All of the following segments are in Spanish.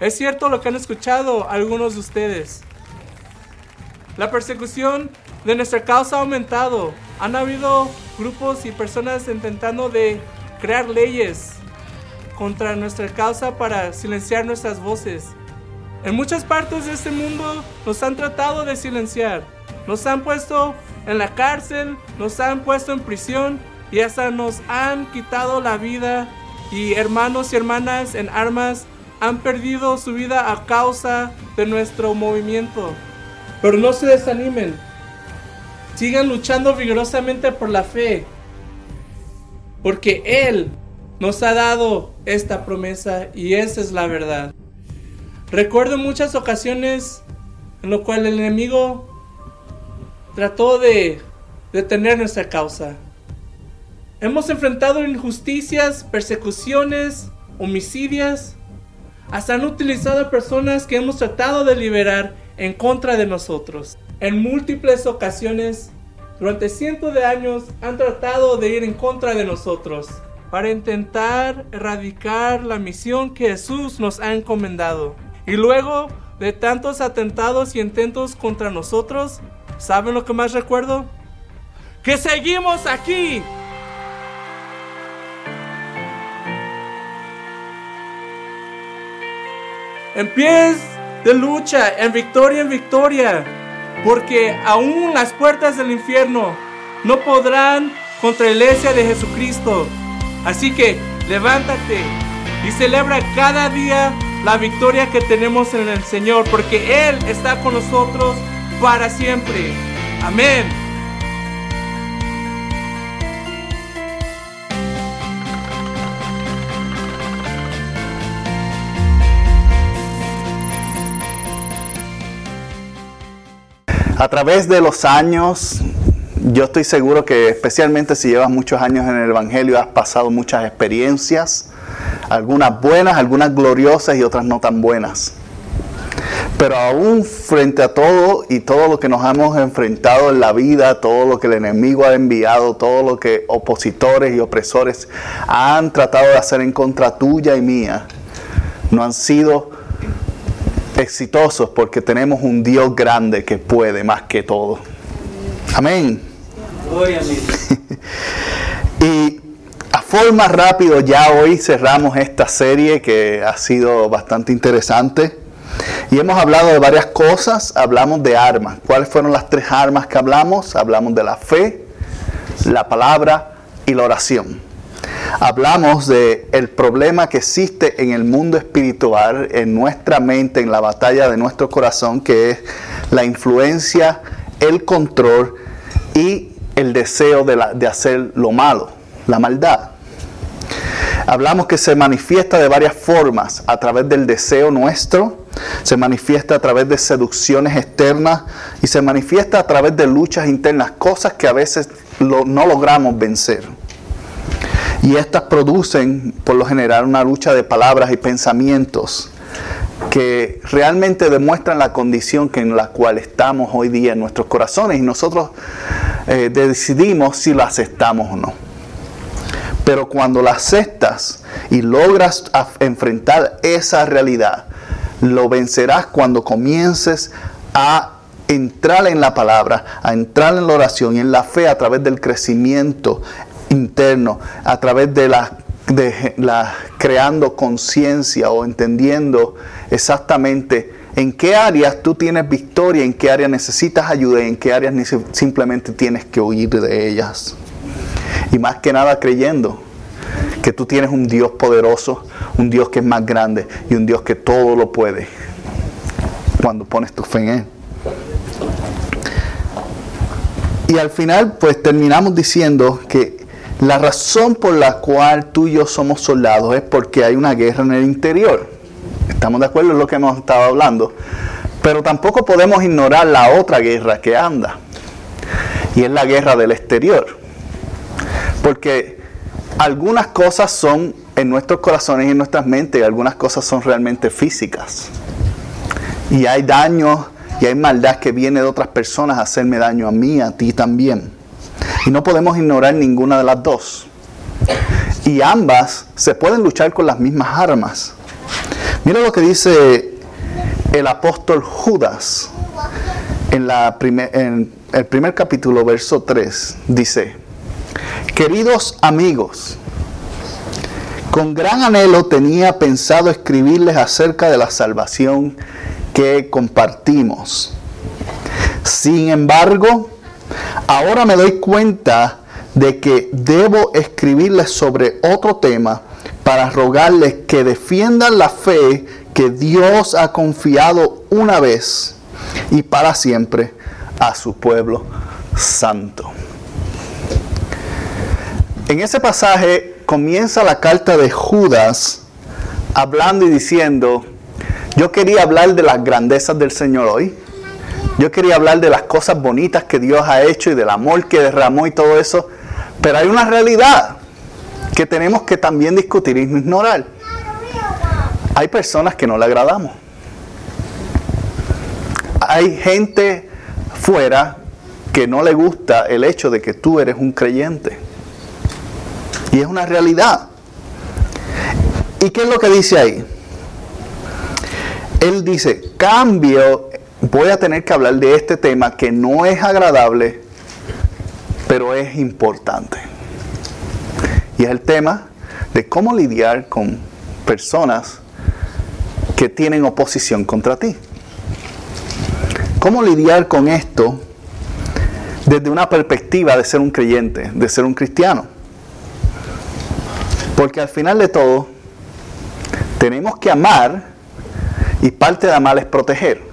Es cierto lo que han escuchado algunos de ustedes. La persecución de nuestra causa ha aumentado. Han habido grupos y personas intentando de crear leyes contra nuestra causa para silenciar nuestras voces. En muchas partes de este mundo nos han tratado de silenciar. Nos han puesto en la cárcel, nos han puesto en prisión y hasta nos han quitado la vida. Y hermanos y hermanas en armas han perdido su vida a causa de nuestro movimiento. Pero no se desanimen. Sigan luchando vigorosamente por la fe. Porque Él nos ha dado esta promesa y esa es la verdad. Recuerdo muchas ocasiones en lo cual el enemigo trató de detener nuestra causa. Hemos enfrentado injusticias, persecuciones, homicidios, hasta han utilizado a personas que hemos tratado de liberar en contra de nosotros. En múltiples ocasiones, durante cientos de años, han tratado de ir en contra de nosotros para intentar erradicar la misión que Jesús nos ha encomendado. Y luego de tantos atentados y intentos contra nosotros, ¿saben lo que más recuerdo? Que seguimos aquí en pies de lucha, en victoria en victoria, porque aún las puertas del infierno no podrán contra la iglesia de Jesucristo. Así que levántate y celebra cada día la victoria que tenemos en el Señor, porque Él está con nosotros para siempre. Amén. A través de los años, yo estoy seguro que especialmente si llevas muchos años en el Evangelio, has pasado muchas experiencias, algunas buenas, algunas gloriosas y otras no tan buenas. Pero aún frente a todo y todo lo que nos hemos enfrentado en la vida, todo lo que el enemigo ha enviado, todo lo que opositores y opresores han tratado de hacer en contra tuya y mía, no han sido exitosos porque tenemos un Dios grande que puede más que todo. Amén. y a forma rápido ya hoy cerramos esta serie que ha sido bastante interesante. Y hemos hablado de varias cosas, hablamos de armas. ¿Cuáles fueron las tres armas que hablamos? Hablamos de la fe, la palabra y la oración hablamos de el problema que existe en el mundo espiritual, en nuestra mente, en la batalla de nuestro corazón, que es la influencia, el control y el deseo de, de hacer lo malo, la maldad. Hablamos que se manifiesta de varias formas, a través del deseo nuestro, se manifiesta a través de seducciones externas y se manifiesta a través de luchas internas, cosas que a veces no logramos vencer. Y estas producen, por lo general, una lucha de palabras y pensamientos que realmente demuestran la condición en la cual estamos hoy día en nuestros corazones y nosotros eh, decidimos si lo aceptamos o no. Pero cuando la aceptas y logras enfrentar esa realidad, lo vencerás cuando comiences a entrar en la palabra, a entrar en la oración y en la fe a través del crecimiento interno, a través de la, de la creando conciencia o entendiendo exactamente en qué áreas tú tienes victoria, en qué áreas necesitas ayuda y en qué áreas simplemente tienes que huir de ellas. Y más que nada creyendo que tú tienes un Dios poderoso, un Dios que es más grande y un Dios que todo lo puede cuando pones tu fe en Él. Y al final, pues terminamos diciendo que la razón por la cual tú y yo somos soldados es porque hay una guerra en el interior. Estamos de acuerdo en lo que hemos estado hablando. Pero tampoco podemos ignorar la otra guerra que anda. Y es la guerra del exterior. Porque algunas cosas son en nuestros corazones y en nuestras mentes, y algunas cosas son realmente físicas. Y hay daño y hay maldad que viene de otras personas a hacerme daño a mí, a ti también. Y no podemos ignorar ninguna de las dos. Y ambas se pueden luchar con las mismas armas. Mira lo que dice el apóstol Judas en, la en el primer capítulo, verso 3. Dice, queridos amigos, con gran anhelo tenía pensado escribirles acerca de la salvación que compartimos. Sin embargo, ahora me doy cuenta de que debo escribirles sobre otro tema para rogarles que defiendan la fe que Dios ha confiado una vez y para siempre a su pueblo santo. En ese pasaje comienza la carta de Judas hablando y diciendo, yo quería hablar de las grandezas del Señor hoy. Yo quería hablar de las cosas bonitas que Dios ha hecho y del amor que derramó y todo eso. Pero hay una realidad que tenemos que también discutir y ignorar. Hay personas que no le agradamos. Hay gente fuera que no le gusta el hecho de que tú eres un creyente. Y es una realidad. ¿Y qué es lo que dice ahí? Él dice, cambio, voy a tener que hablar de este tema que no es agradable, pero es importante. Y es el tema de cómo lidiar con personas que tienen oposición contra ti. ¿Cómo lidiar con esto desde una perspectiva de ser un creyente, de ser un cristiano? Porque al final de todo, tenemos que amar y parte de amar es proteger.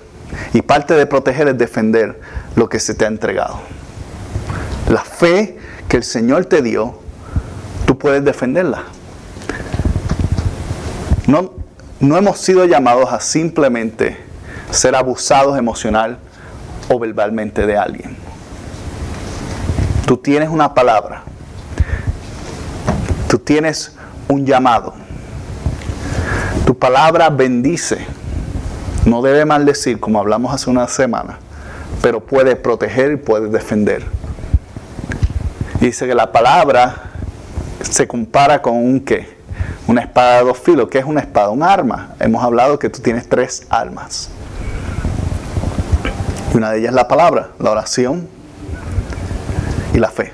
Y parte de proteger es defender lo que se te ha entregado. La fe que el Señor te dio, tú puedes defenderla. No, no hemos sido llamados a simplemente ser abusados emocional o verbalmente de alguien. Tú tienes una palabra. Tú tienes un llamado. Tu palabra bendice. No debe maldecir, como hablamos hace una semana, pero puede proteger y puede defender. Dice que la palabra se compara con un qué? Una espada de dos filos. ¿Qué es una espada? Un arma. Hemos hablado que tú tienes tres armas. Y una de ellas es la palabra, la oración y la fe.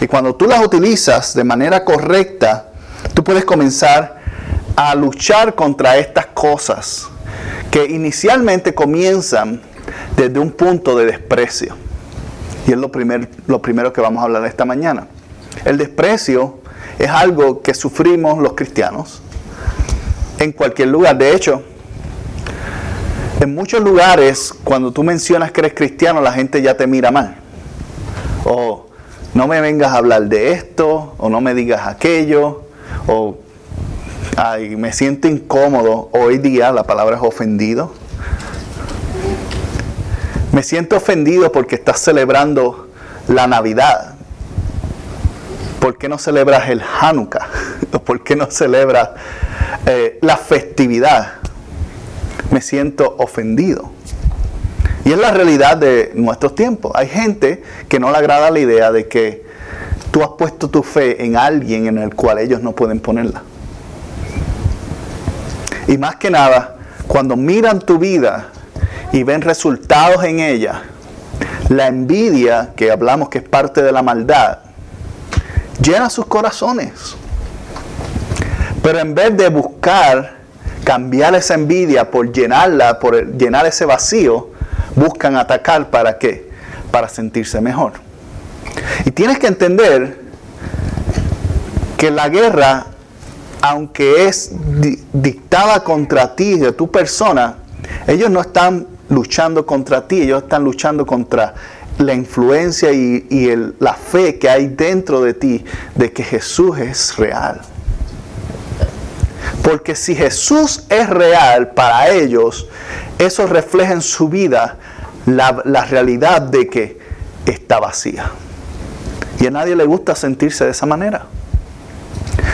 Y cuando tú las utilizas de manera correcta, tú puedes comenzar a luchar contra estas cosas que inicialmente comienzan desde un punto de desprecio. Y es lo, lo primero que vamos a hablar esta mañana. El desprecio es algo que sufrimos los cristianos en cualquier lugar. De hecho, en muchos lugares, cuando tú mencionas que eres cristiano, la gente ya te mira mal. O no me vengas a hablar de esto, o no me digas aquello, o ay, me siento incómodo. Hoy día la palabra es ofendido. Me siento ofendido porque estás celebrando la Navidad. ¿Por qué no celebras el Hanukkah? ¿Por qué no celebras eh, la festividad? Me siento ofendido. Y es la realidad de nuestros tiempos. Hay gente que no le agrada la idea de que tú has puesto tu fe en alguien en el cual ellos no pueden ponerla. Y más que nada, cuando miran tu vida y ven resultados en ella, la envidia, que hablamos que es parte de la maldad, llena sus corazones. Pero en vez de buscar cambiar esa envidia por llenarla, por llenar ese vacío, buscan atacar para qué? Para sentirse mejor. Y tienes que entender que la guerra, aunque es dictada contra ti, de tu persona, ellos no están luchando contra ti, ellos están luchando contra la influencia y, la fe que hay dentro de ti de que Jesús es real. Porque si Jesús es real para ellos, eso refleja en su vida la, realidad de que está vacía. Y a nadie le gusta sentirse de esa manera.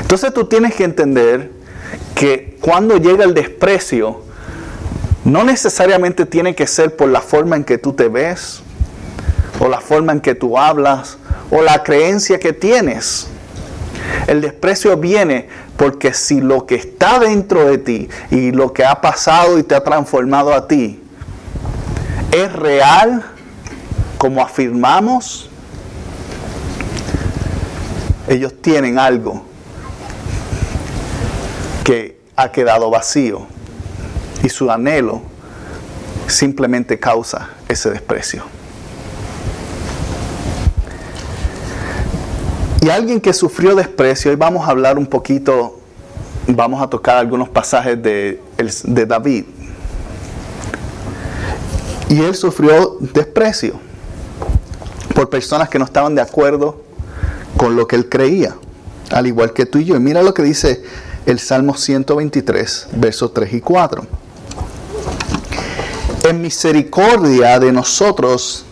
Entonces tú tienes que entender que cuando llega el desprecio, no necesariamente tiene que ser por la forma en que tú te ves, o la forma en que tú hablas, o la creencia que tienes. El desprecio viene porque si lo que está dentro de ti y lo que ha pasado y te ha transformado a ti es real, como afirmamos, ellos tienen algo que ha quedado vacío y su anhelo simplemente causa ese desprecio. Y alguien que sufrió desprecio, hoy vamos a hablar un poquito, vamos a tocar algunos pasajes de, de David. Y él sufrió desprecio por personas que no estaban de acuerdo con lo que él creía, al igual que tú y yo. Y mira lo que dice el Salmo 123, versos 3 y 4. En misericordia de nosotros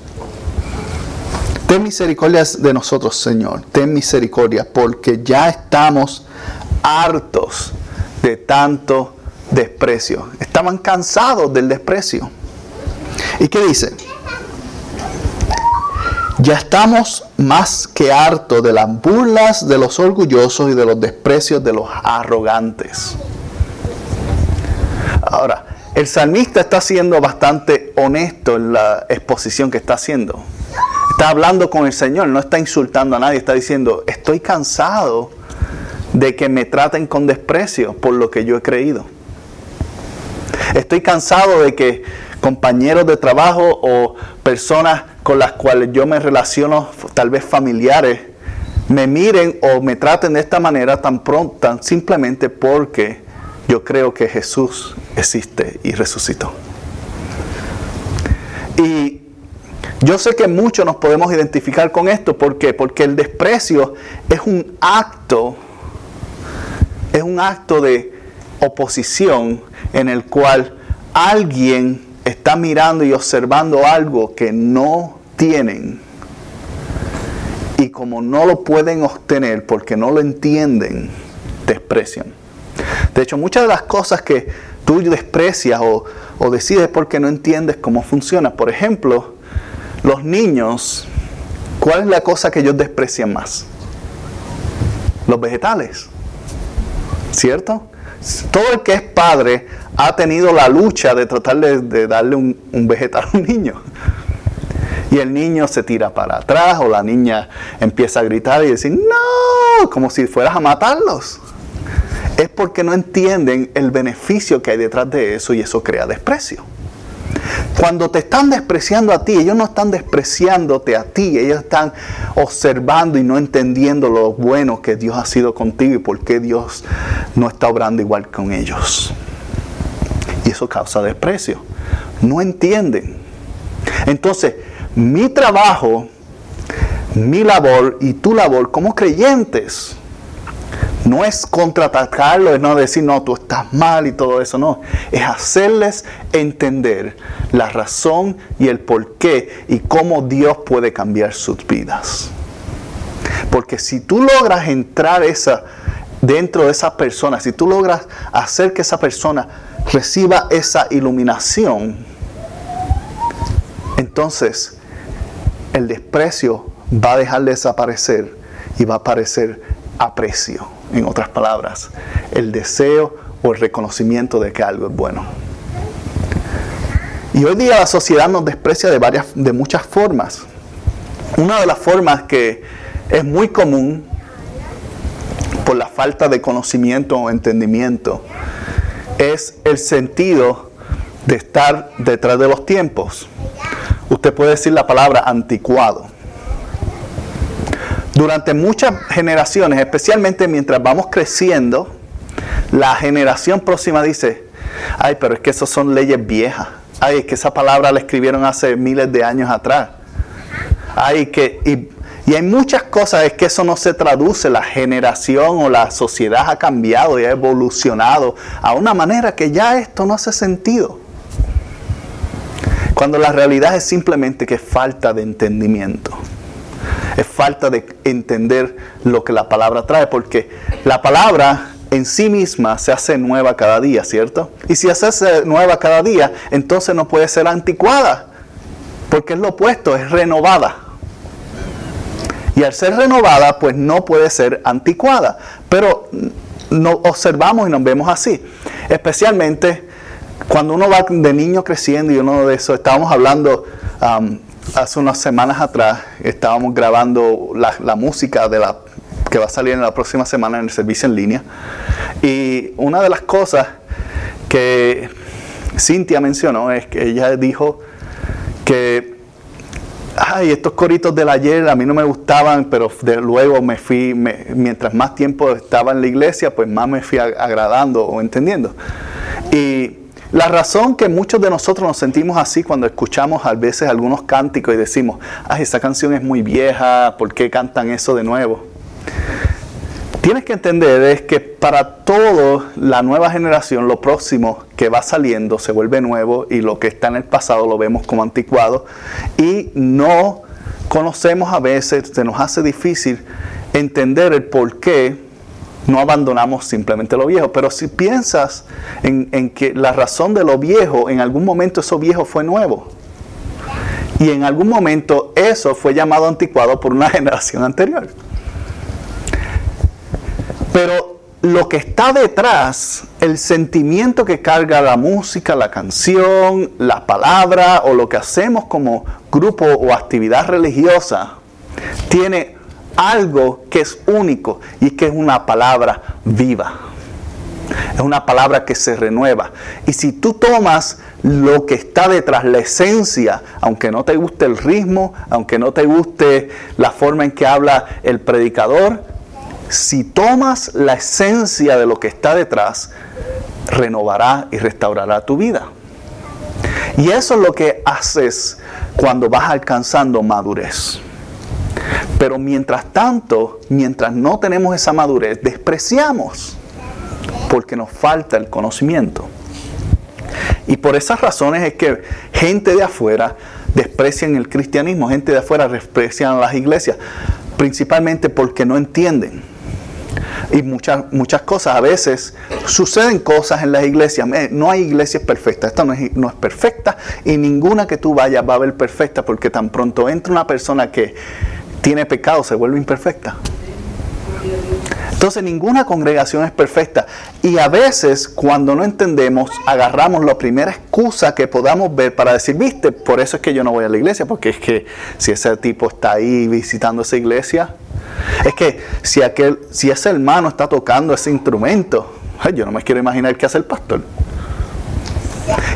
Ten misericordia de nosotros, Señor. Ten misericordia, porque ya estamos hartos de tanto desprecio. Estaban cansados del desprecio. ¿Y qué dice? Ya estamos más que hartos de las burlas de los orgullosos y de los desprecios de los arrogantes. Ahora, el salmista está siendo bastante honesto en la exposición que está haciendo. Está hablando con el Señor, no está insultando a nadie, está diciendo, estoy cansado de que me traten con desprecio por lo que yo he creído. Estoy cansado de que compañeros de trabajo o personas con las cuales yo me relaciono, tal vez familiares, me miren o me traten de esta manera tan pronta, simplemente porque yo creo que Jesús existe y resucitó. Y yo sé que muchos nos podemos identificar con esto. ¿Por qué? Porque el desprecio es un acto, es un acto de oposición en el cual alguien está mirando y observando algo que no tienen. Y como no lo pueden obtener porque no lo entienden, desprecian. De hecho, muchas de las cosas que tú desprecias o, o decides porque no entiendes cómo funciona. Por ejemplo, los niños, ¿cuál es la cosa que ellos desprecian más? Los vegetales. ¿Cierto? Todo el que es padre ha tenido la lucha de tratar de, darle un, un vegetal a un niño. Y el niño se tira para atrás o la niña empieza a gritar y decir, no, como si fueras a matarlos. Es porque no entienden el beneficio que hay detrás de eso y eso crea desprecio. Cuando te están despreciando a ti, ellos no están despreciándote a ti, ellos están observando y no entendiendo lo bueno que Dios ha sido contigo y por qué Dios no está obrando igual con ellos. Y eso causa desprecio. No entienden. Entonces, mi trabajo, mi labor y tu labor como creyentes no es contraatacarlo, es no decir, no, tú estás mal y todo eso, no. Es hacerles entender la razón y el por qué y cómo Dios puede cambiar sus vidas. Porque si tú logras entrar esa, dentro de esa persona, si tú logras hacer que esa persona reciba esa iluminación, entonces el desprecio va a dejar de desaparecer y va a aparecer aprecio en otras palabras, el deseo o el reconocimiento de que algo es bueno. Y hoy día la sociedad nos desprecia de, varias, de muchas formas. Una de las formas que es muy común por la falta de conocimiento o entendimiento es el sentido de estar detrás de los tiempos. Usted puede decir la palabra anticuado. durante muchas generaciones, especialmente mientras vamos creciendo, la generación próxima dice, ay, pero es que esas son leyes viejas. Ay, es que esa palabra la escribieron hace miles de años atrás. Ay, que, y, y hay muchas cosas, es que eso no se traduce, la generación o la sociedad ha cambiado y ha evolucionado a una manera que ya esto no hace sentido. Cuando la realidad es simplemente que falta de entendimiento. Es falta de entender lo que la palabra trae, porque la palabra en sí misma se hace nueva cada día, ¿cierto? Y si se hace nueva cada día, entonces no puede ser anticuada, porque es lo opuesto, es renovada. Y al ser renovada, pues no puede ser anticuada. Pero no observamos y nos vemos así. Especialmente cuando uno va de niño creciendo y uno de eso, estábamos hablando um, hace unas semanas atrás, estábamos grabando la, música que va a salir en la próxima semana en el servicio en línea. Y una de las cosas que Cintia mencionó es que ella dijo que, ay, estos coritos del ayer a mí no me gustaban, pero luego me fui, mientras más tiempo estaba en la iglesia, pues más me fui agradando o entendiendo. Y la razón que muchos de nosotros nos sentimos así cuando escuchamos a veces algunos cánticos y decimos, ay, esa canción es muy vieja, ¿por qué cantan eso de nuevo? Tienes que entender es que para toda la nueva generación, lo próximo que va saliendo se vuelve nuevo y lo que está en el pasado lo vemos como anticuado y no conocemos a veces, se nos hace difícil entender el por qué no abandonamos simplemente lo viejo. Pero si piensas en, que la razón de lo viejo, en algún momento eso viejo fue nuevo. Y en algún momento eso fue llamado anticuado por una generación anterior. Pero lo que está detrás, el sentimiento que carga la música, la canción, la palabra o lo que hacemos como grupo o actividad religiosa, tiene algo que es único y que es una palabra viva. Es una palabra que se renueva. Y si tú tomas lo que está detrás, la esencia, aunque no te guste el ritmo, aunque no te guste la forma en que habla el predicador, si tomas la esencia de lo que está detrás, renovará y restaurará tu vida. Y eso es lo que haces cuando vas alcanzando madurez. Pero mientras tanto, mientras no tenemos esa madurez, despreciamos porque nos falta el conocimiento. Y por esas razones es que gente de afuera desprecian el cristianismo, gente de afuera desprecian las iglesias, principalmente porque no entienden. Y muchas, muchas cosas, a veces suceden cosas en las iglesias. No hay iglesias perfectas, esta no es, no es perfecta y ninguna que tú vayas va a ver perfecta porque tan pronto entra una persona que tiene pecado, se vuelve imperfecta. Entonces ninguna congregación es perfecta. Y a veces cuando no entendemos, agarramos la primera excusa que podamos ver para decir, viste, por eso es que yo no voy a la iglesia, porque es que si ese tipo está ahí visitando esa iglesia, es que si, aquel, si ese hermano está tocando ese instrumento, yo no me quiero imaginar qué hace el pastor.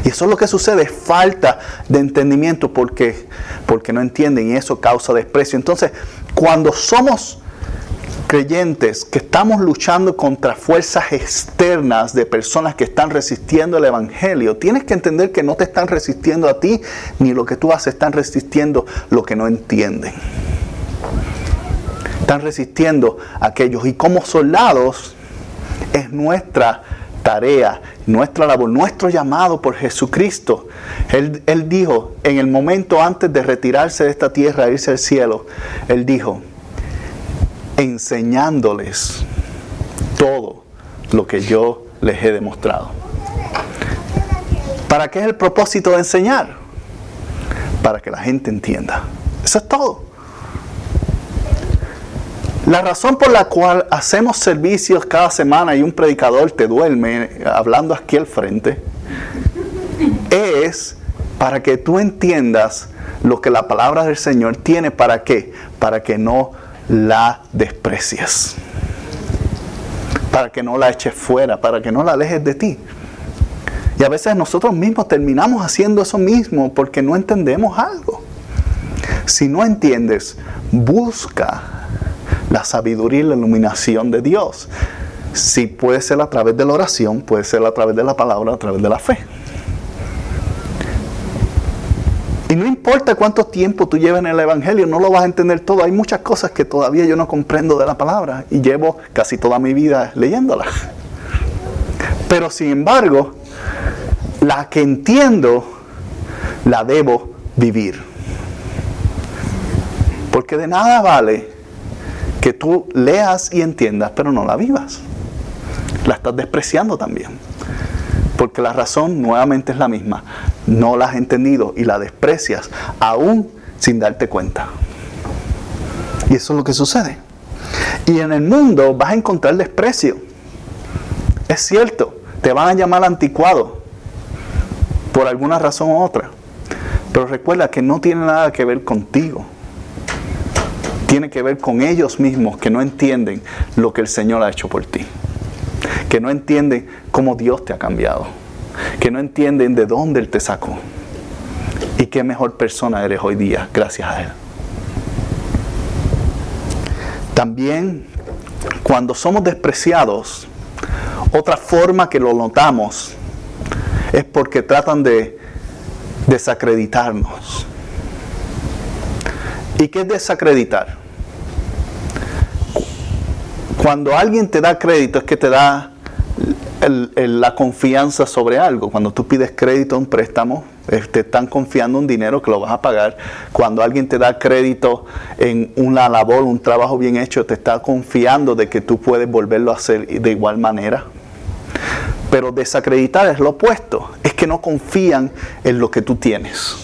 Y eso es lo que sucede, falta de entendimiento porque, porque no entienden y eso causa desprecio. Entonces, cuando somos creyentes que estamos luchando contra fuerzas externas de personas que están resistiendo el Evangelio, tienes que entender que no te están resistiendo a ti, ni lo que tú haces, están resistiendo lo que no entienden. Están resistiendo a aquellos. Y como soldados es nuestra tarea, nuestra labor, nuestro llamado por Jesucristo. Él, él, dijo, en el momento antes de retirarse de esta tierra, e irse al cielo, Él dijo, enseñándoles todo lo que yo les he demostrado. ¿Para qué es el propósito de enseñar? Para que la gente entienda. Eso es todo. La razón por la cual hacemos servicios cada semana y un predicador te duerme hablando aquí al frente es para que tú entiendas lo que la palabra del Señor tiene para qué, para que no la desprecies, para que no la eches fuera, para que no la alejes de ti. Y a veces nosotros mismos terminamos haciendo eso mismo porque no entendemos algo. Si no entiendes, busca la sabiduría y la iluminación de Dios. Si puede ser a través de la oración, puede ser a través de la palabra, a través de la fe. Y no importa cuánto tiempo tú lleves en el Evangelio, no lo vas a entender todo. Hay muchas cosas que todavía yo no comprendo de la palabra y llevo casi toda mi vida leyéndola. Pero sin embargo, la que entiendo, la debo vivir. Porque de nada vale que tú leas y entiendas, pero no la vivas. La estás despreciando también. Porque la razón nuevamente es la misma. No la has entendido y la desprecias aún sin darte cuenta. Y eso es lo que sucede. Y en el mundo vas a encontrar desprecio. Es cierto, te van a llamar anticuado por alguna razón u otra. Pero recuerda que no tiene nada que ver contigo. Tiene que ver con ellos mismos que no entienden lo que el Señor ha hecho por ti que no entienden cómo Dios te ha cambiado, que no entienden de dónde Él te sacó y qué mejor persona eres hoy día gracias a Él. También cuando somos despreciados, otra forma que lo notamos es porque tratan de desacreditarnos. ¿Y qué es desacreditar? Cuando alguien te da crédito es que te da la confianza sobre algo. Cuando tú pides crédito a un préstamo, te están confiando un dinero que lo vas a pagar. Cuando alguien te da crédito en una labor, un trabajo bien hecho, te está confiando de que tú puedes volverlo a hacer de igual manera. Pero desacreditar es lo opuesto, es que no confían en lo que tú tienes.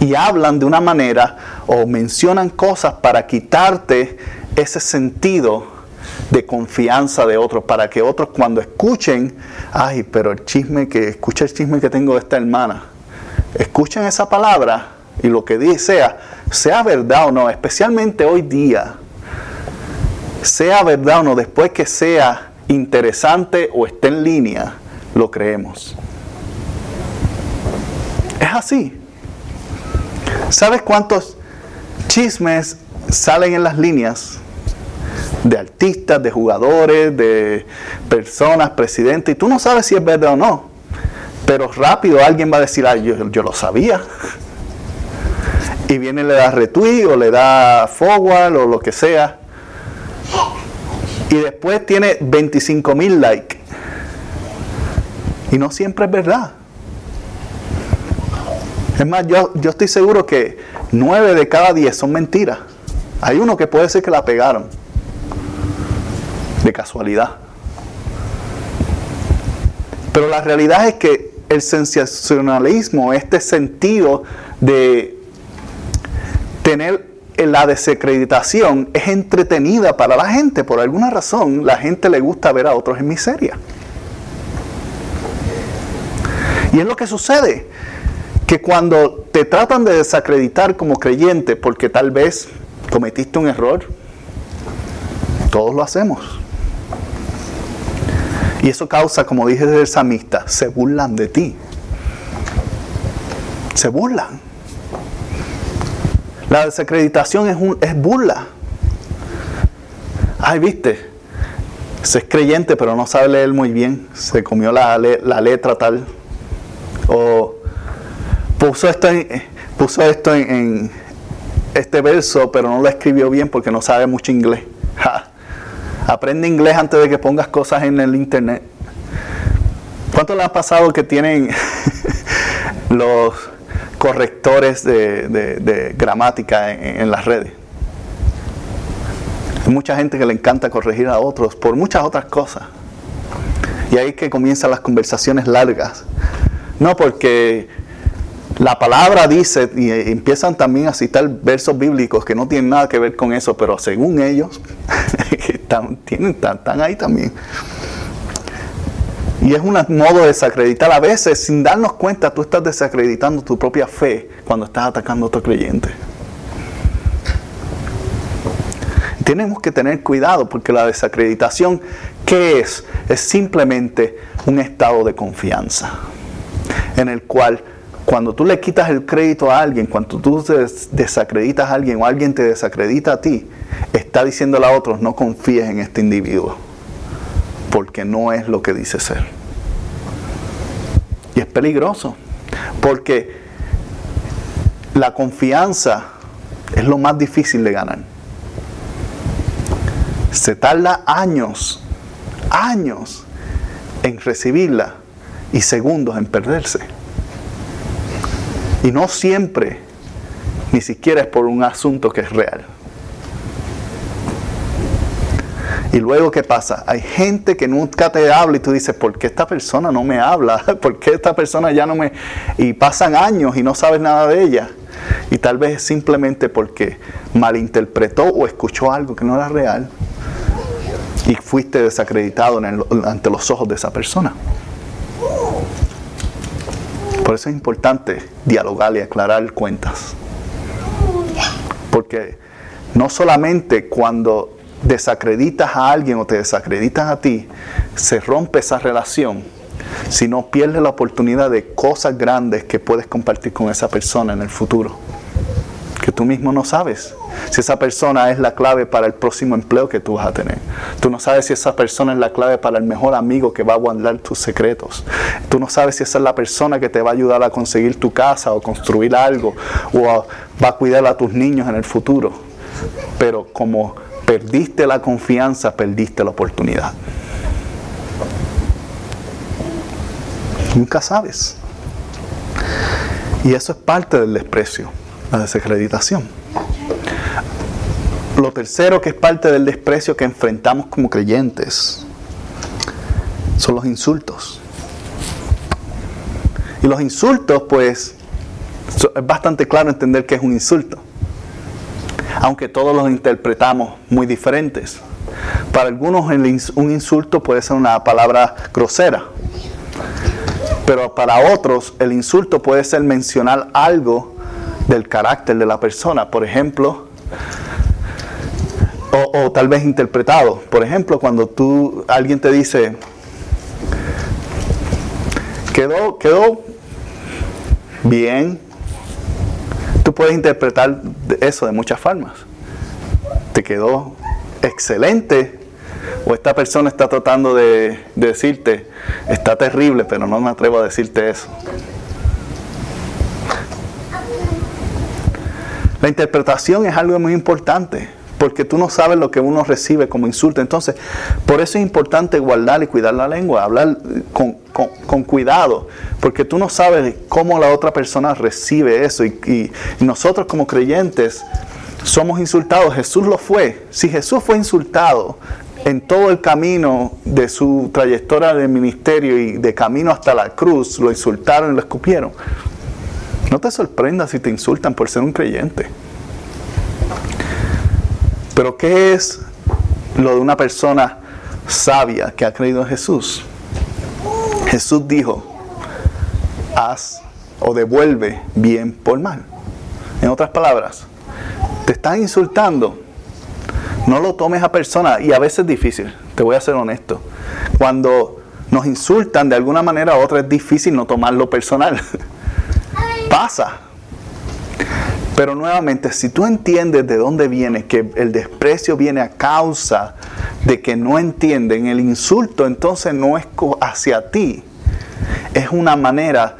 Y hablan de una manera o mencionan cosas para quitarte ese sentido de confianza de otros, para que otros cuando escuchen, ay, pero el chisme que, escucha el chisme que tengo de esta hermana, escuchen esa palabra y lo que dice sea, sea verdad o no, especialmente hoy día, sea verdad o no, después que sea interesante o esté en línea, lo creemos. Es así. ¿Sabes cuántos chismes salen en las líneas? de artistas, de jugadores, de personas, presidentes, y tú no sabes si es verdad o no. Pero rápido alguien va a decir, ay, yo, lo sabía. Y viene y le da retweet o le da forward o lo que sea. Y después tiene 25 mil likes. Y no siempre es verdad. Es más, yo, yo estoy seguro que 9 de cada 10 son mentiras. Hay uno que puede ser que la pegaron de casualidad. Pero la realidad es que el sensacionalismo, este sentido de tener la desacreditación, es entretenida para la gente. Por alguna razón, la gente le gusta ver a otros en miseria. Y es lo que sucede, que cuando te tratan de desacreditar como creyente porque tal vez cometiste un error, todos lo hacemos. Y eso causa, como dije el samista, se burlan de ti. Se burlan. La desacreditación es, un, es burla. Ay, viste, se es creyente pero no sabe leer muy bien. Se comió la, letra tal. O puso esto en, puso esto en, este verso pero no lo escribió bien porque no sabe mucho inglés. Aprende inglés antes de que pongas cosas en el internet. ¿Cuánto le ha pasado que tienen los correctores de, gramática en, las redes? Hay mucha gente que le encanta corregir a otros por muchas otras cosas. Y ahí es que comienzan las conversaciones largas. No porque la palabra dice, y empiezan también a citar versos bíblicos que no tienen nada que ver con eso, pero según ellos, están, tienen, están, ahí también. Y es un modo de desacreditar. A veces, sin darnos cuenta, tú estás desacreditando tu propia fe cuando estás atacando a otro creyente. Tenemos que tener cuidado porque la desacreditación, ¿qué es? Es simplemente un estado de confianza en el cual Cuando tú le quitas el crédito a alguien, cuando tú desacreditas a alguien o alguien te desacredita a ti, está diciéndole a otros, no confíes en este individuo, porque no es lo que dice ser. Y es peligroso, porque la confianza es lo más difícil de ganar. Se tarda años, años en recibirla y segundos en perderse. Y no siempre, ni siquiera es por un asunto que es real. Y luego, ¿qué pasa? Hay gente que nunca te habla y tú dices, ¿por qué esta persona no me habla? ¿Por qué esta persona ya no me... Y pasan años y no sabes nada de ella. Y tal vez simplemente porque malinterpretó o escuchó algo que no era real y fuiste desacreditado ante los ojos de esa persona. Por eso es importante dialogar y aclarar cuentas. Porque no solamente cuando desacreditas a alguien o te desacreditas a ti, se rompe esa relación, sino pierdes la oportunidad de cosas grandes que puedes compartir con esa persona en el futuro que tú mismo no sabes si esa persona es la clave para el próximo empleo que tú vas a tener. Tú no sabes si esa persona es la clave para el mejor amigo que va a guardar tus secretos. Tú no sabes si esa es la persona que te va a ayudar a conseguir tu casa o construir algo o va a cuidar a tus niños en el futuro. Pero como perdiste la confianza, perdiste la oportunidad. Nunca sabes. Y eso es parte del desprecio la desacreditación. Lo tercero que es parte del desprecio que enfrentamos como creyentes son los insultos. Y los insultos, pues, es bastante claro entender que es un insulto. Aunque todos los interpretamos muy diferentes. Para algunos un insulto puede ser una palabra grosera. Pero para otros el insulto puede ser mencionar algo del carácter de la persona. Por ejemplo, o, tal vez interpretado. Por ejemplo, cuando tú, alguien te dice, quedó, quedó bien, tú puedes interpretar eso de muchas formas. Te quedó excelente, o esta persona está tratando de decirte, está terrible, pero no me atrevo a decirte eso. La interpretación es algo muy importante, porque tú no sabes lo que uno recibe como insulto. Entonces, por eso es importante guardar y cuidar la lengua, hablar con, cuidado, porque tú no sabes cómo la otra persona recibe eso. Y, y nosotros como creyentes somos insultados. Jesús lo fue. Si Jesús fue insultado en todo el camino de su trayectoria de ministerio y de camino hasta la cruz, lo insultaron y lo escupieron. No te sorprendas si te insultan por ser un creyente. Pero ¿qué es lo de una persona sabia que ha creído en Jesús? Jesús dijo, haz o devuelve bien por mal. En otras palabras, te están insultando, no lo tomes a persona y a veces es difícil, te voy a ser honesto. Cuando nos insultan de alguna manera u otra es difícil no tomarlo personal. pasa. Pero nuevamente, si tú entiendes de dónde viene, que el desprecio viene a causa de que no entienden el insulto, entonces no es hacia ti, es una manera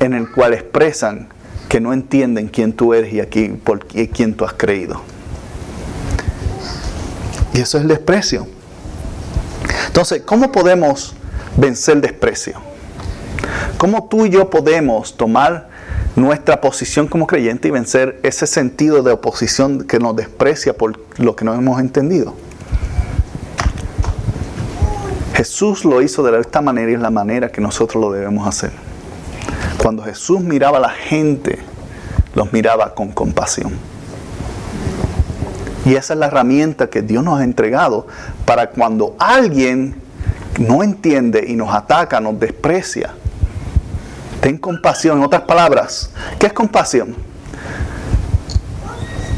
en la cual expresan que no entienden quién tú eres y aquí por quién tú has creído. Y eso es el desprecio. Entonces, ¿cómo podemos vencer el desprecio? ¿Cómo tú y yo podemos tomar nuestra posición como creyente y vencer ese sentido de oposición que nos desprecia por lo que no hemos entendido. Jesús lo hizo de esta manera y es la manera que nosotros lo debemos hacer. Cuando Jesús miraba a la gente, los miraba con compasión. Y esa es la herramienta que Dios nos ha entregado para cuando alguien no entiende y nos ataca, nos desprecia, Ten compasión. En otras palabras, ¿qué es compasión?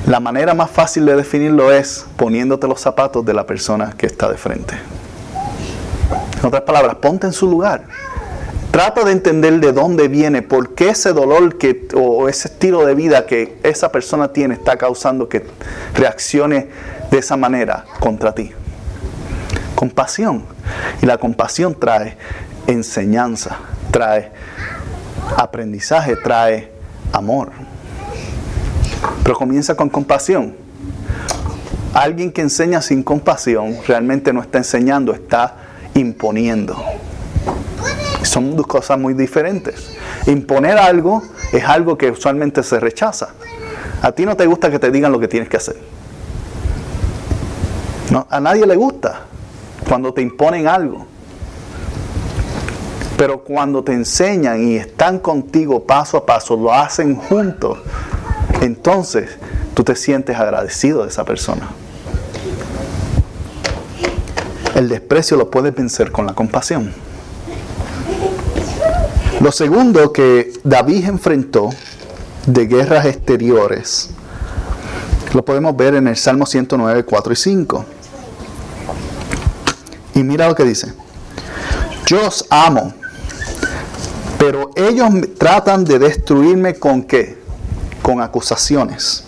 La manera más fácil de definirlo es poniéndote los zapatos de la persona que está de frente. En otras palabras, ponte en su lugar. Trata de entender de dónde viene, por qué ese dolor que, o ese estilo de vida que esa persona tiene está causando que reaccione de esa manera contra ti. Compasión. Y la compasión trae enseñanza, trae aprendizaje, trae amor. Pero comienza con compasión. Alguien que enseña sin compasión realmente no está enseñando, está imponiendo. Son dos cosas muy diferentes. Imponer algo es algo que usualmente se rechaza. A ti no te gusta que te digan lo que tienes que hacer. A nadie le gusta cuando te imponen algo. Pero cuando te enseñan y están contigo paso a paso, lo hacen juntos, entonces tú te sientes agradecido de esa persona. El desprecio lo puedes vencer con la compasión. Lo segundo que David enfrentó de guerras exteriores, lo podemos ver en el Salmo 109, 4 y 5. Y mira lo que dice. Yo os amo, pero ellos tratan de destruirme con qué? Con acusaciones.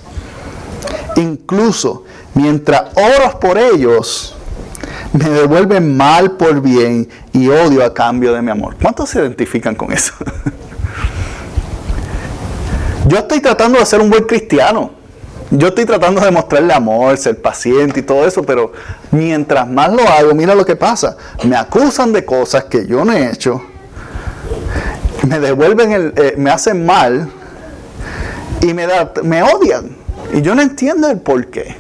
Incluso mientras oro por ellos, me devuelven mal por bien y odio a cambio de mi amor. ¿Cuántos se identifican con eso? Yo estoy tratando de ser un buen cristiano. Yo estoy tratando de mostrarle amor, ser paciente y todo eso, pero mientras más lo hago, mira lo que pasa. Me acusan de cosas que yo no he hecho. Me devuelven el, eh, me hacen mal y me, da, me odian. Y yo no entiendo el por qué.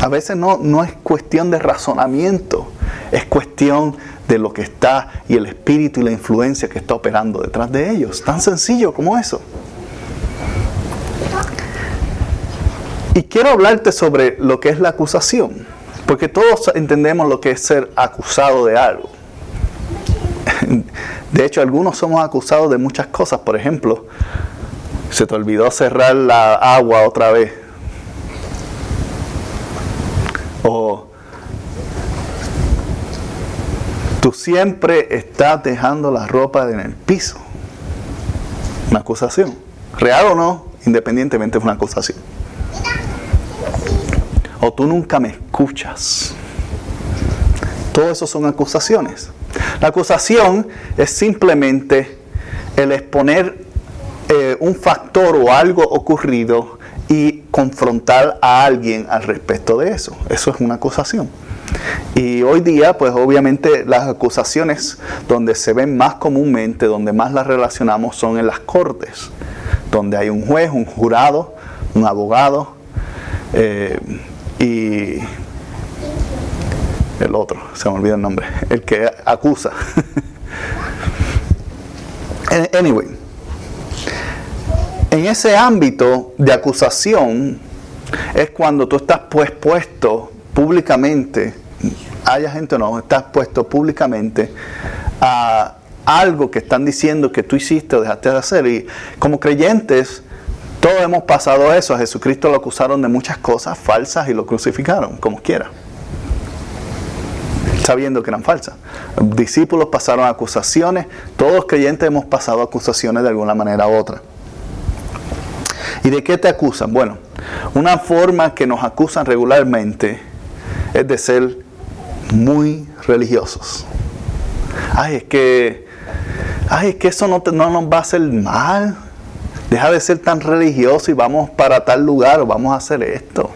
A veces no, no es cuestión de razonamiento, es cuestión de lo que está y el espíritu y la influencia que está operando detrás de ellos. Tan sencillo como eso. Y quiero hablarte sobre lo que es la acusación, porque todos entendemos lo que es ser acusado de algo. De hecho, algunos somos acusados de muchas cosas. Por ejemplo, se te olvidó cerrar la agua otra vez o tú siempre estás dejando la ropa en el piso. Una acusación. Real o no, independientemente es una acusación. O tú nunca me escuchas. Todo eso son acusaciones. La acusación es simplemente el exponer eh, un factor o algo ocurrido y confrontar a alguien al respecto de eso. Eso es una acusación. Y hoy día, pues obviamente las acusaciones donde se ven más comúnmente, donde más las relacionamos son en las cortes, donde hay un juez, un jurado, un abogado eh, y el otro, se me olvida el nombre, el que acusa. anyway, en ese ámbito de acusación es cuando tú estás pues puesto públicamente, haya gente o no, estás puesto públicamente a algo que están diciendo que tú hiciste o dejaste de hacer. Y como creyentes, todos hemos pasado eso. A Jesucristo lo acusaron de muchas cosas falsas y lo crucificaron, como quiera. Sabiendo que eran falsas. Discípulos pasaron acusaciones, todos creyentes hemos pasado acusaciones de alguna manera u otra. ¿Y de qué te acusan? Bueno, una forma que nos acusan regularmente es de ser muy religiosos. Ay, es que, ay, es que eso no, no nos va a hacer mal. Deja de ser tan religioso y vamos para tal lugar o vamos a hacer esto.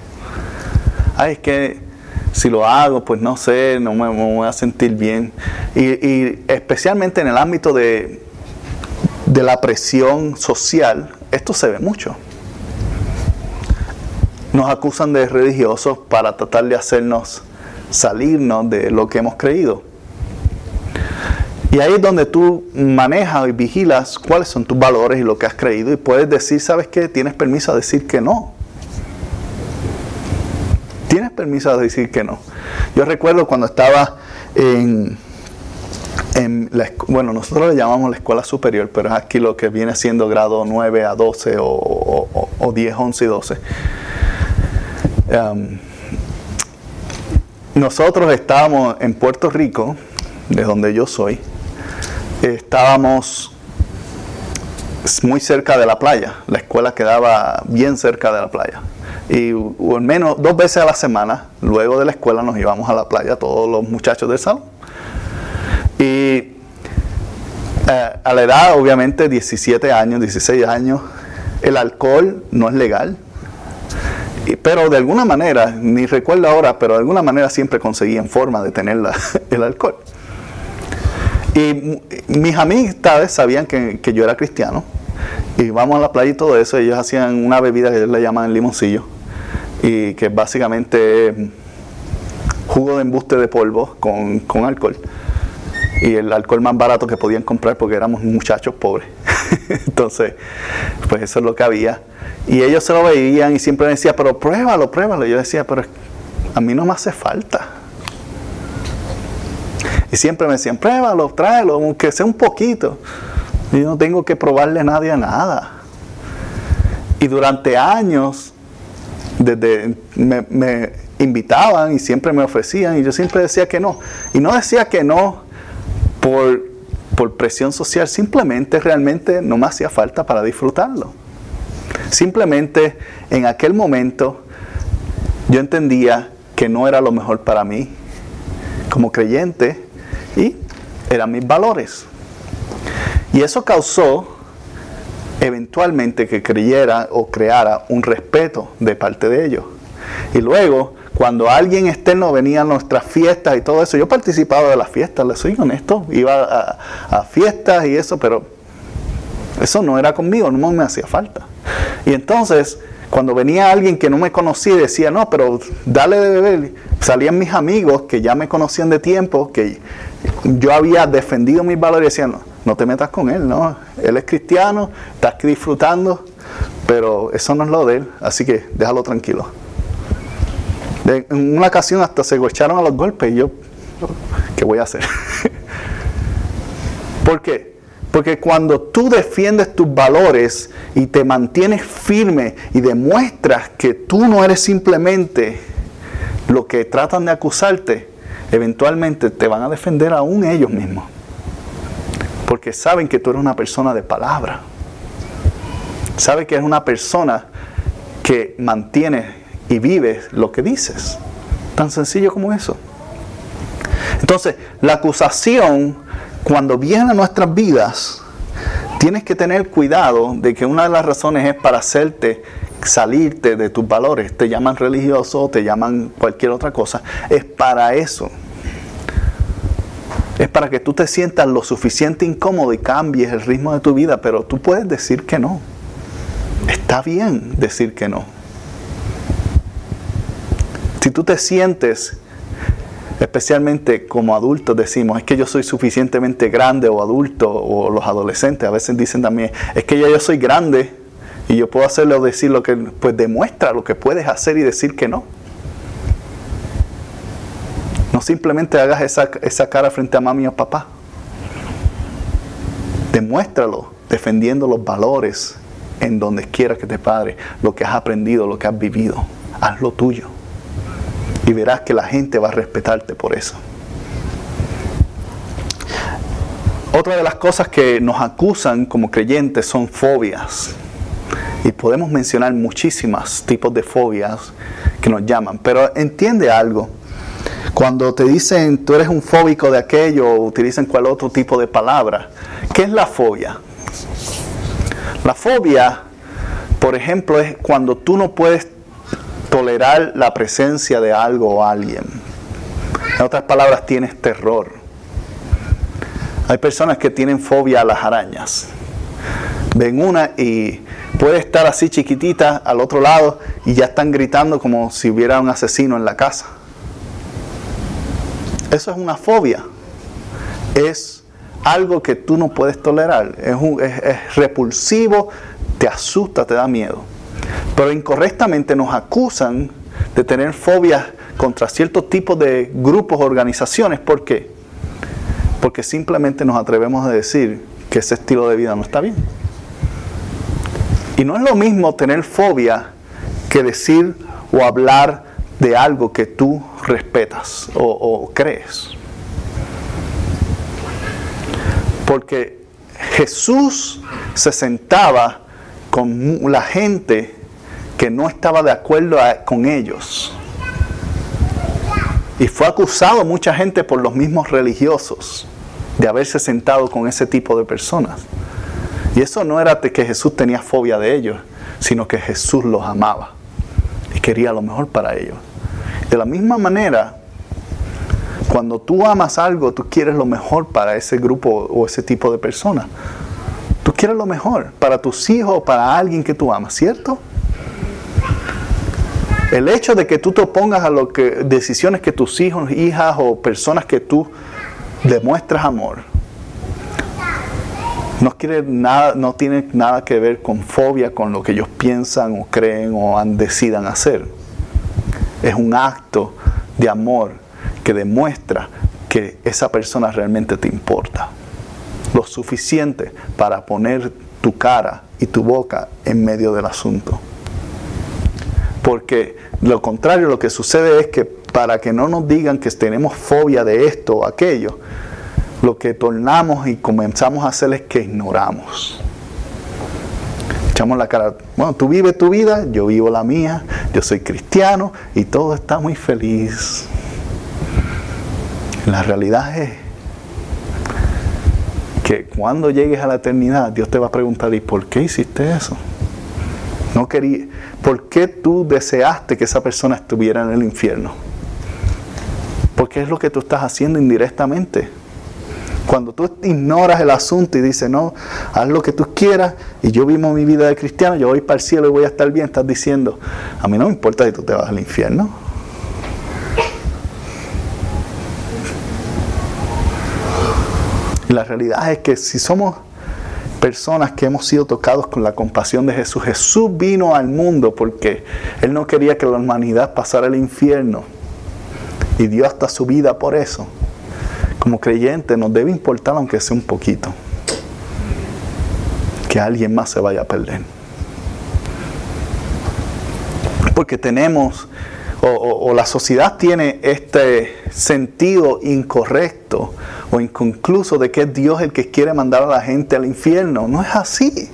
Ay, es que si lo hago, pues no sé, no me, voy a sentir bien. Y, especialmente en el ámbito de, de la presión social, esto se ve mucho nos acusan de religiosos para tratar de hacernos salirnos de lo que hemos creído. Y ahí es donde tú manejas y vigilas cuáles son tus valores y lo que has creído y puedes decir, ¿sabes qué? Tienes permiso a decir que no. Tienes permiso a decir que no. Yo recuerdo cuando estaba en, en la, bueno, nosotros le llamamos la escuela superior, pero es aquí lo que viene siendo grado 9 a 12 o, o, o 10, 11 y 12 nosotros estábamos en Puerto Rico de donde yo soy, estábamos muy cerca de la playa. La escuela quedaba bien cerca de la playa. Y al menos dos veces a la semana, luego de la escuela, nos íbamos a la playa, todos los muchachos del salón. Y eh, a la edad, obviamente, 17 años, 16 años, el alcohol no es legal. pero de alguna manera, ni recuerdo ahora, pero de alguna manera siempre conseguían forma de tener el alcohol. Y mis amistades sabían que, yo era cristiano. Y vamos a la playa y todo eso. Ellos hacían una bebida que ellos le llaman limoncillo. Y que básicamente jugo de embuste de polvo con, con alcohol. Y el alcohol más barato que podían comprar porque éramos muchachos pobres. Entonces, pues eso es lo que había. Y ellos se lo veían y siempre me decían, pero pruébalo, pruébalo. Y yo decía, pero a mí no me hace falta. Y siempre me decían, pruébalo, tráelo, aunque sea un poquito. Y yo no tengo que probarle a nadie nada. Y durante años, desde me, invitaban y siempre me ofrecían y yo siempre decía que no. Y no decía que no por, por presión social, simplemente realmente no me hacía falta para disfrutarlo. Simplemente en aquel momento yo entendía que no era lo mejor para mí como creyente y eran mis valores. Y eso causó eventualmente que creyera o creara un respeto de parte de ellos. Y luego, cuando alguien externo venía a nuestras fiestas y todo eso, yo participaba de las fiestas, les soy honesto, iba a, a fiestas y eso, pero eso no era conmigo, no me hacía falta. Y entonces, cuando venía alguien que no me conocía y decía, no, pero dale de beber, salían mis amigos que ya me conocían de tiempo, que yo había defendido mis valores y decían, no, no te metas con él, no, él es cristiano, estás disfrutando, pero eso no es lo de él, así que déjalo tranquilo. en una ocasión hasta se echaron a los golpes y yo, ¿qué voy a hacer? ¿Por qué? Porque cuando tú defiendes tus valores y te mantienes firme y demuestras que tú no eres simplemente lo que tratan de acusarte, eventualmente te van a defender aún ellos mismos. Porque saben que tú eres una persona de palabra. Saben que eres una persona que mantiene y vive lo que dices. Tan sencillo como eso. Entonces, la acusación, cuando viene a nuestras vidas, tienes que tener cuidado de que una de las razones es para hacerte salirte de tus valores. Te llaman religioso, te llaman cualquier otra cosa. Es para eso es para que tú te sientas lo suficiente incómodo y cambies el ritmo de tu vida, pero tú puedes decir que no. Está bien decir que no. Si tú te sientes, especialmente como adultos decimos, es que yo soy suficientemente grande o adulto, o los adolescentes a veces dicen también, es que ya yo soy grande y yo puedo hacerlo decir lo que, pues demuestra lo que puedes hacer y decir que no. Simplemente hagas esa, cara frente a mami o papá. Demuéstralo defendiendo los valores en donde quiera que te pare, lo que has aprendido, lo que has vivido. Haz lo tuyo. Y verás que la gente va a respetarte por eso. Otra de las cosas que nos acusan como creyentes son fobias. Y podemos mencionar muchísimas tipos de fobias que nos llaman. Pero entiende algo. Cuando te dicen tú eres un fóbico de aquello utilizan cual otro tipo de palabra, ¿qué es la fobia? La fobia, por ejemplo, es cuando tú no puedes tolerar la presencia de algo o alguien. En otras palabras, tienes terror. Hay personas que tienen fobia a las arañas. Ven una y puede estar así chiquitita al otro lado y ya están gritando como si hubiera un asesino en la casa. Eso es una fobia. Es algo que tú no puedes tolerar. Es, repulsivo, te asusta, te da miedo. Pero incorrectamente nos acusan de tener fobias contra ciertos tipos de grupos organizaciones. ¿Por qué? Porque simplemente nos atrevemos a decir que ese estilo de vida no está bien. Y no es lo mismo tener fobia que decir o hablar de algo que tú respetas o, crees. Porque Jesús se sentaba con la gente que no estaba de acuerdo con ellos. Y fue acusado mucha gente por los mismos religiosos de haberse sentado con ese tipo de personas. Y eso no era que Jesús tenía fobia de ellos, sino que Jesús los amaba y quería lo mejor para ellos. De la misma manera, cuando tú amas algo, tú quieres lo mejor para ese grupo o ese tipo de personas. Tú quieres lo mejor para tus hijos o para alguien que tú amas, ¿cierto? El hecho de que tú te opongas a lo que, decisiones que tus hijos, hijas o personas que tú demuestras amor, no, quiere nada, no tiene nada que ver con fobia, con lo que ellos piensan o creen o decidan hacer. Es un acto de amor que demuestra que esa persona realmente te importa. Lo suficiente para poner tu cara y tu boca en medio del asunto. Porque lo contrario, lo que sucede es que para que no nos digan que tenemos fobia de esto o aquello, lo que tornamos y comenzamos a hacer es que ignoramos. Echamos la cara, bueno, tú vives tu vida, yo vivo la mía, yo soy cristiano y todo está muy feliz. La realidad es que cuando llegues a la eternidad, Dios te va a preguntar, ¿y por qué hiciste eso? No quería, ¿por qué tú deseaste que esa persona estuviera en el infierno? Porque es lo que tú estás haciendo indirectamente. Cuando tú ignoras el asunto y dices, no, haz lo que tú quieras y yo vivo mi vida de cristiano, yo voy para el cielo y voy a estar bien, estás diciendo, a mí no me importa si tú te vas al infierno. La realidad es que si somos personas que hemos sido tocados con la compasión de Jesús, Jesús vino al mundo porque Él no quería que la humanidad pasara el infierno y dio hasta su vida por eso como creyente nos debe importar aunque sea un poquito que alguien más se vaya a perder. Porque tenemos, o, la sociedad tiene este sentido incorrecto o inconcluso de que es Dios el que quiere mandar a la gente al infierno. No es así.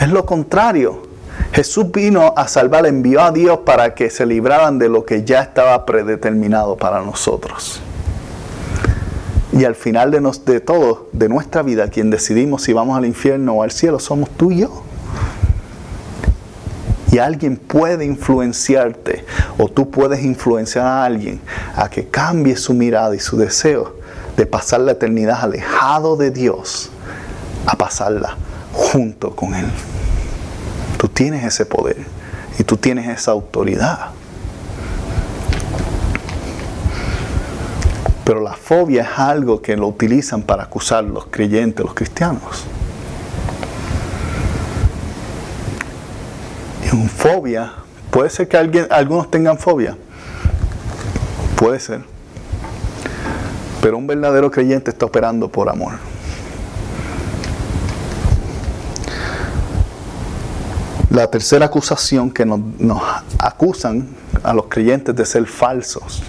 Es lo contrario. Jesús vino a salvar, envió a Dios para que se libraran de lo que ya estaba predeterminado para nosotros. Y al final de, nos, de todo, de nuestra vida, quien decidimos si vamos al infierno o al cielo, somos tú y yo. Y alguien puede influenciarte o tú puedes influenciar a alguien a que cambie su mirada y su deseo de pasar la eternidad alejado de Dios a pasarla junto con Él. Tú tienes ese poder y tú tienes esa autoridad. Pero la fobia es algo que lo utilizan para acusar los creyentes, los cristianos. Y un fobia, puede ser que alguien, algunos tengan fobia. Puede ser. Pero un verdadero creyente está operando por amor. La tercera acusación que nos, acusan a los creyentes de ser falsos.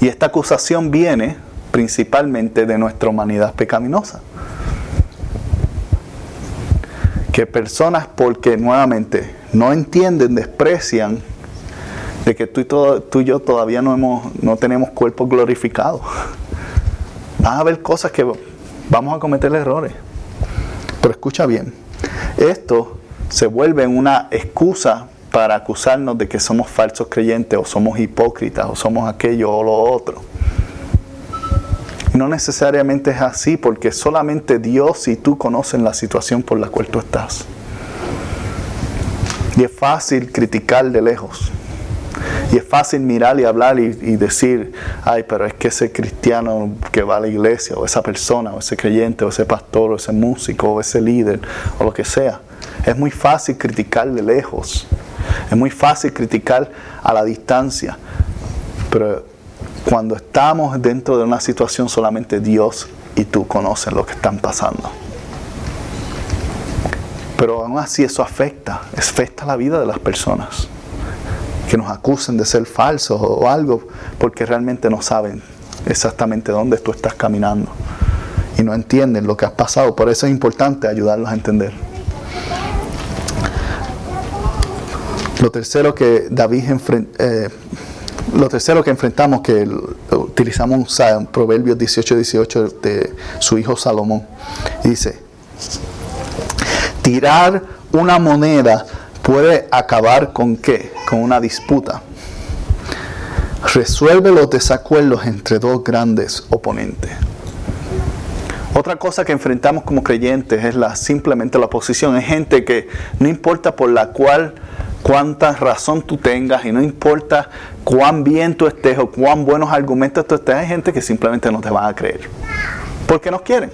Y esta acusación viene principalmente de nuestra humanidad pecaminosa. Que personas, porque nuevamente no entienden, desprecian de que tú y, yo todavía no tenemos cuerpos glorificados. Van a haber cosas que vamos a cometer errores. Pero escucha bien, esto se vuelve una excusa para acusarnos de que somos falsos creyentes o somos hipócritas o somos aquello o lo otro. No necesariamente es así porque solamente Dios y tú conocen la situación por la cual tú estás. Y es fácil criticar de lejos. Y es fácil mirar y hablar y, y, decir, ay, pero es que ese cristiano que va a la iglesia, o esa persona, o ese creyente, o ese pastor, o ese músico, o ese líder, o lo que sea, es muy fácil criticar de lejos. Es muy fácil criticar a la distancia. Pero cuando estamos dentro de una situación solamente Dios y tú conocen lo que están pasando. Pero aún así eso afecta, afecta la vida de las personas. Que nos acusen de ser falsos o algo porque realmente no saben exactamente dónde tú estás caminando y no entienden lo que has pasado. Por eso es importante ayudarlos a entender. Lo tercero que David eh, lo tercero que enfrentamos, que utilizamos en Proverbios 18, 18 de su hijo Salomón, dice, tirar una moneda puede acabar con qué? Con una disputa. Resuelve los desacuerdos entre dos grandes oponentes. Otra cosa que enfrentamos como creyentes es la, simplemente la oposición. Es gente que no importa por la cual cuánta razón tú tengas y no importa cuán bien tú estés o cuán buenos argumentos tú estés, hay gente que simplemente no te va a creer. Porque no quieren.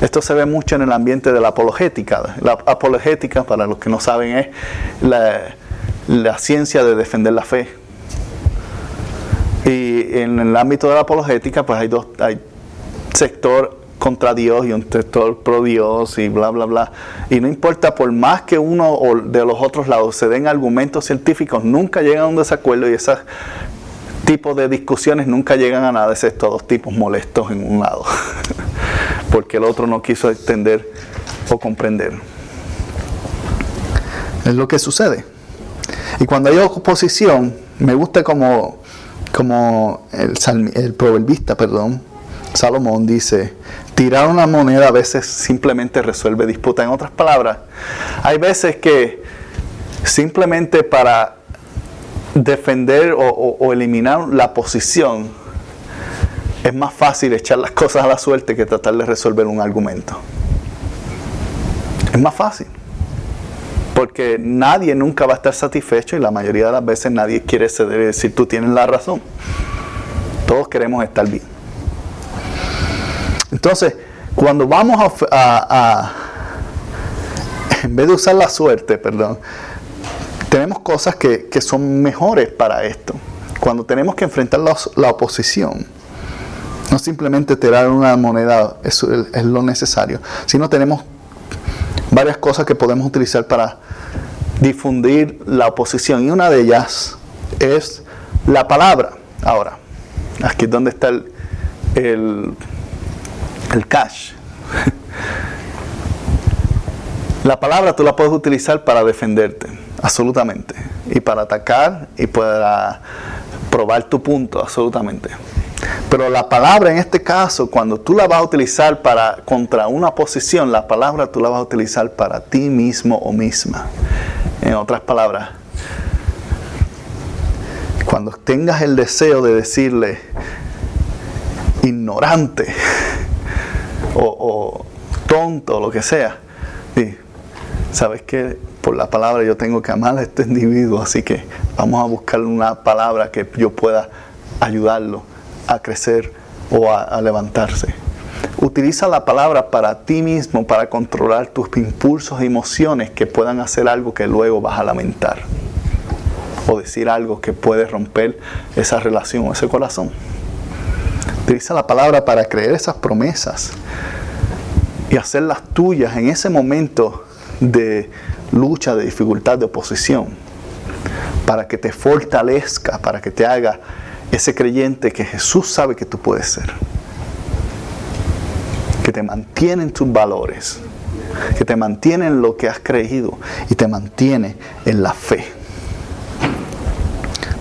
Esto se ve mucho en el ambiente de la apologética. La apologética, para los que no saben, es la, ciencia de defender la fe. Y en el ámbito de la apologética, pues hay dos, hay sector contra Dios y un sector pro Dios y bla, bla, bla. Y no importa, por más que uno de los otros lados se den argumentos científicos, nunca llegan a un desacuerdo y ese tipo de discusiones nunca llegan a nada, excepto dos tipos molestos en un lado, porque el otro no quiso entender o comprender. Es lo que sucede. Y cuando hay oposición, me gusta como, como el, el proverbista, perdón, Salomón dice, tirar una moneda a veces simplemente resuelve disputa. En otras palabras, hay veces que simplemente para defender o, eliminar la posición es más fácil echar las cosas a la suerte que tratar de resolver un argumento. Es más fácil. Porque nadie nunca va a estar satisfecho y la mayoría de las veces nadie quiere ceder y decir tú tienes la razón. Todos queremos estar bien. Entonces, cuando vamos a, en vez de usar la suerte, perdón, tenemos cosas que, son mejores para esto. Cuando tenemos que enfrentar la, oposición, no simplemente tirar una moneda es, lo necesario, sino tenemos varias cosas que podemos utilizar para difundir la oposición. Y una de ellas es la palabra. Ahora, aquí es donde está el cash. La palabra tú la puedes utilizar para defenderte, absolutamente. Y para atacar y para probar tu punto, absolutamente. Pero la palabra en este caso, cuando tú la vas a utilizar para contra una posición, la palabra tú la vas a utilizar para ti mismo o misma. En otras palabras, cuando tengas el deseo de decirle ignorante, o, tonto o lo que sea. Y sabes que por la palabra yo tengo que amar a este individuo, así que vamos a buscar una palabra que yo pueda ayudarlo a crecer o a, levantarse. Utiliza la palabra para ti mismo, para controlar tus impulsos e emociones que puedan hacer algo que luego vas a lamentar. O decir algo que puede romper esa relación o ese corazón. Utiliza la palabra para creer esas promesas y hacerlas tuyas en ese momento de lucha, de dificultad, de oposición, para que te fortalezca, para que te haga ese creyente que Jesús sabe que tú puedes ser, que te mantiene en tus valores, que te mantiene en lo que has creído y te mantiene en la fe.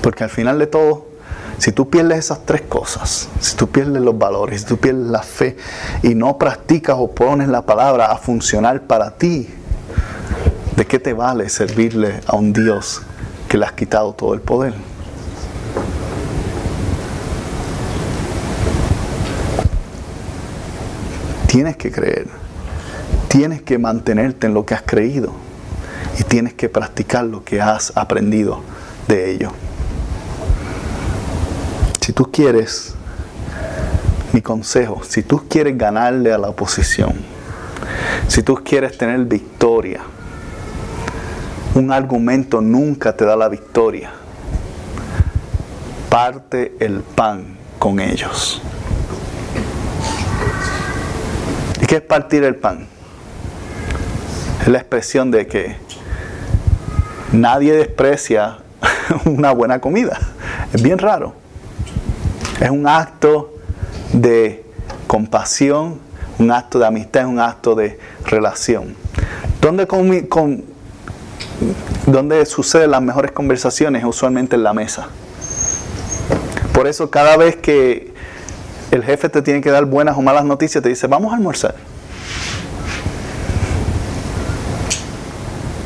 Porque al final de todo, si tú pierdes esas tres cosas, si tú pierdes los valores, si tú pierdes la fe y no practicas o pones la palabra a funcionar para ti, ¿de qué te vale servirle a un Dios que le has quitado todo el poder? Tienes que creer, tienes que mantenerte en lo que has creído y tienes que practicar lo que has aprendido de ello. Si tú quieres, mi consejo, si tú quieres ganarle a la oposición, si tú quieres tener victoria, un argumento nunca te da la victoria. Parte el pan con ellos. ¿Y qué es partir el pan? Es la expresión de que nadie desprecia una buena comida. Es bien raro. Es un acto de compasión, un acto de amistad, es un acto de relación. ¿Dónde, suceden las mejores conversaciones? Usualmente en la mesa. Por eso cada vez que el jefe te tiene que dar buenas o malas noticias, te dice, vamos a almorzar.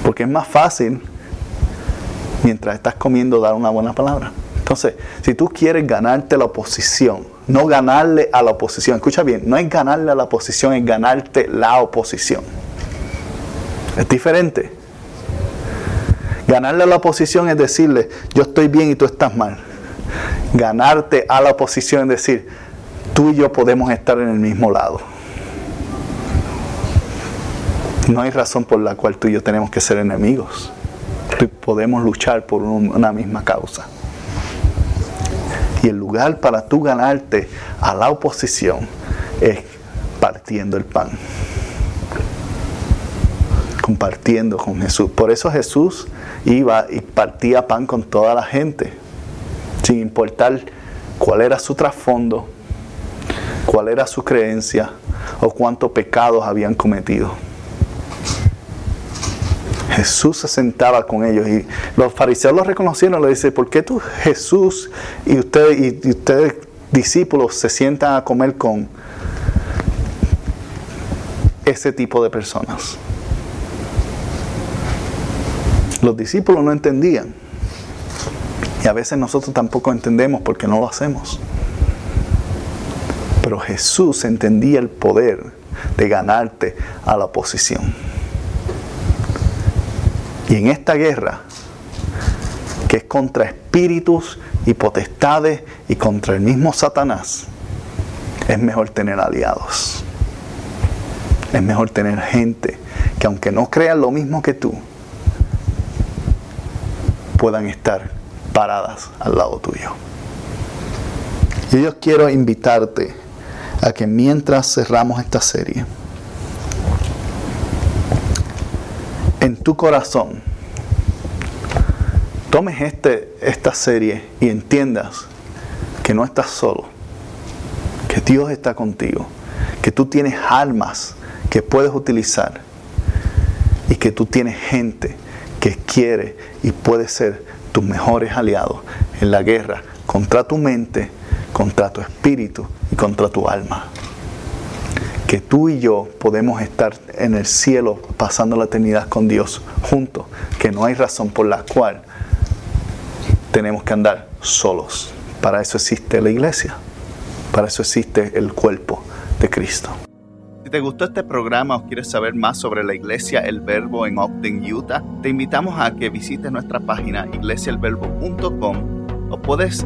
Porque es más fácil, mientras estás comiendo, dar una buena palabra. Entonces, si tú quieres ganarte la oposición, no ganarle a la oposición, escucha bien, no es ganarle a la oposición, es ganarte la oposición. Es diferente. Ganarle a la oposición es decirle, yo estoy bien y tú estás mal. Ganarte a la oposición es decir, tú y yo podemos estar en el mismo lado. No hay razón por la cual tú y yo tenemos que ser enemigos. Podemos luchar por una misma causa. Y el lugar para tú ganarte a la oposición es partiendo el pan. Compartiendo con Jesús. Por eso Jesús iba y partía pan con toda la gente. Sin importar cuál era su trasfondo, cuál era su creencia o cuántos pecados habían cometido. Jesús se sentaba con ellos y los fariseos lo reconocieron, le dice, ¿por qué tú Jesús y ustedes, y ustedes discípulos se sientan a comer con ese tipo de personas? Los discípulos no entendían. Y a veces nosotros tampoco entendemos porque no lo hacemos. Pero Jesús entendía el poder de ganarte a la oposición. Y en esta guerra, que es contra espíritus y potestades y contra el mismo Satanás, es mejor tener aliados. Es mejor tener gente que aunque no crean lo mismo que tú, puedan estar paradas al lado tuyo. Y yo quiero invitarte a que mientras cerramos esta serie, en tu corazón. Tomes este, esta serie y entiendas que no estás solo, que Dios está contigo, que tú tienes almas que puedes utilizar y que tú tienes gente que quiere y puede ser tus mejores aliados en la guerra contra tu mente, contra tu espíritu y contra tu alma que tú y yo podemos estar en el cielo pasando la eternidad con Dios juntos, que no hay razón por la cual tenemos que andar solos. Para eso existe la iglesia, para eso existe el cuerpo de Cristo. Si te gustó este programa o quieres saber más sobre la iglesia El Verbo en Ogden, Utah, te invitamos a que visites nuestra página iglesiaelverbo.com o puedes